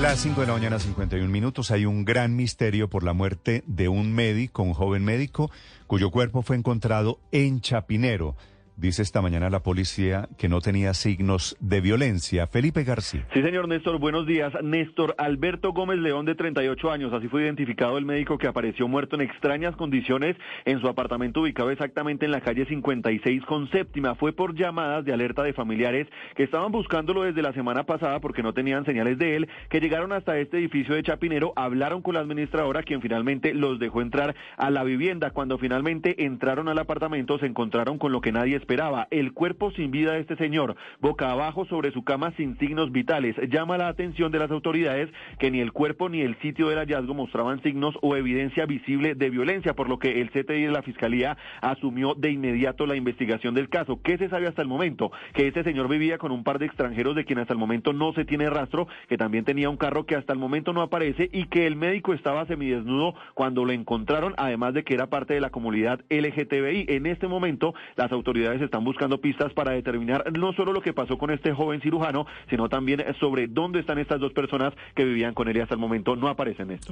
Las 5 de la mañana, 51 minutos. Hay un gran misterio por la muerte de un médico, un joven médico, cuyo cuerpo fue encontrado en Chapinero. Dice esta mañana la policía que no tenía signos de violencia. Felipe García. Sí, señor Néstor, buenos días. Néstor Alberto Gómez León, de 38 años. Así fue identificado el médico que apareció muerto en extrañas condiciones en su apartamento ubicado exactamente en la calle 56 con séptima. Fue por llamadas de alerta de familiares que estaban buscándolo desde la semana pasada porque no tenían señales de él, que llegaron hasta este edificio de Chapinero, hablaron con la administradora, quien finalmente los dejó entrar a la vivienda. Cuando finalmente entraron al apartamento, se encontraron con lo que nadie esperaba, el cuerpo sin vida de este señor, boca abajo sobre su cama sin signos vitales. Llama la atención de las autoridades que ni el cuerpo ni el sitio del hallazgo mostraban signos o evidencia visible de violencia, por lo que el CTI de la Fiscalía asumió de inmediato la investigación del caso. ¿Qué se sabe hasta el momento? Que este señor vivía con un par de extranjeros de quien hasta el momento no se tiene rastro, que también tenía un carro que hasta el momento no aparece y que el médico estaba semidesnudo cuando lo encontraron, además de que era parte de la comunidad LGTBI. En este momento, las autoridades están buscando pistas para determinar no solo lo que pasó con este joven cirujano, sino también sobre dónde están estas dos personas que vivían con él y hasta el momento no aparecen estos.